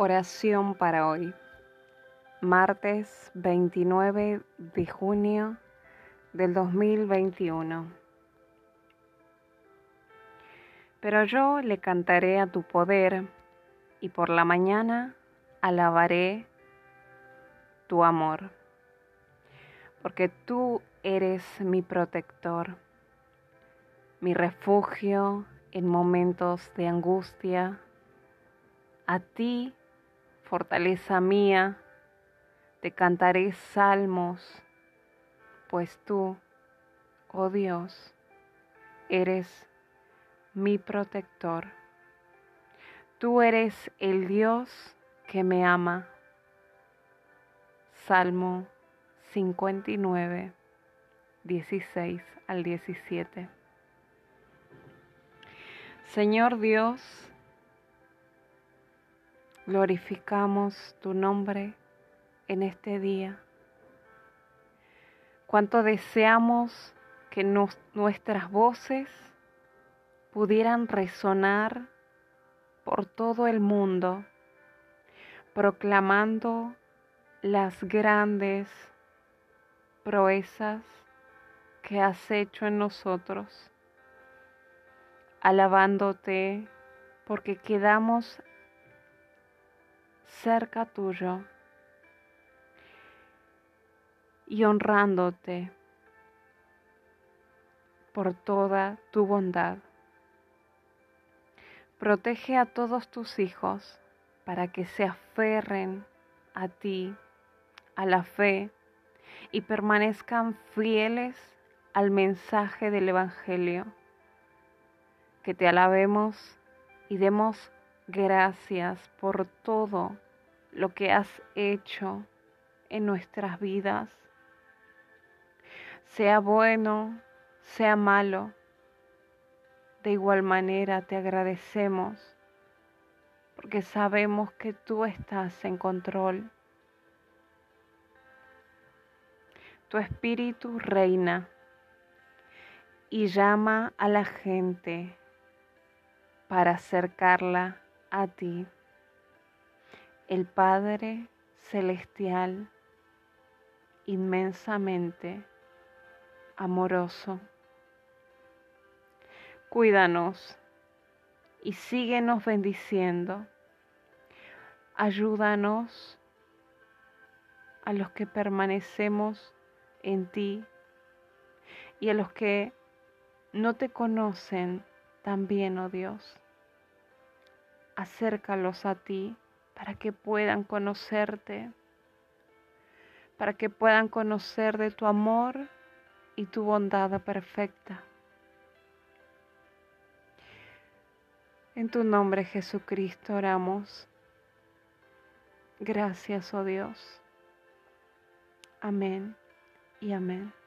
Oración para hoy, martes 29 de junio del 2021. Pero yo le cantaré a tu poder y por la mañana alabaré tu amor, porque tú eres mi protector, mi refugio en momentos de angustia. A ti fortaleza mía, te cantaré salmos, pues tú, oh Dios, eres mi protector. Tú eres el Dios que me ama. Salmo 59, 16 al 17. Señor Dios, glorificamos tu nombre en este día. Cuánto deseamos que nuestras voces pudieran resonar por todo el mundo, proclamando las grandes proezas que has hecho en nosotros, alabándote porque quedamos cerca tuyo y honrándote por toda tu bondad. Protege a todos tus hijos para que se aferren a ti, a la fe, y permanezcan fieles al mensaje del Evangelio. Que te alabemos y demos gracias por todo lo que has hecho en nuestras vidas, sea bueno, sea malo. De igual manera te agradecemos porque sabemos que tú estás en control. Tu espíritu reina y llama a la gente para acercarla a ti, el Padre Celestial, inmensamente amoroso. Cuídanos y síguenos bendiciendo. Ayúdanos a los que permanecemos en ti y a los que no te conocen también, oh Dios acércalos a ti para que puedan conocerte, para que puedan conocer de tu amor y tu bondad perfecta. En tu nombre Jesucristo oramos. Gracias, oh Dios. Amén y amén.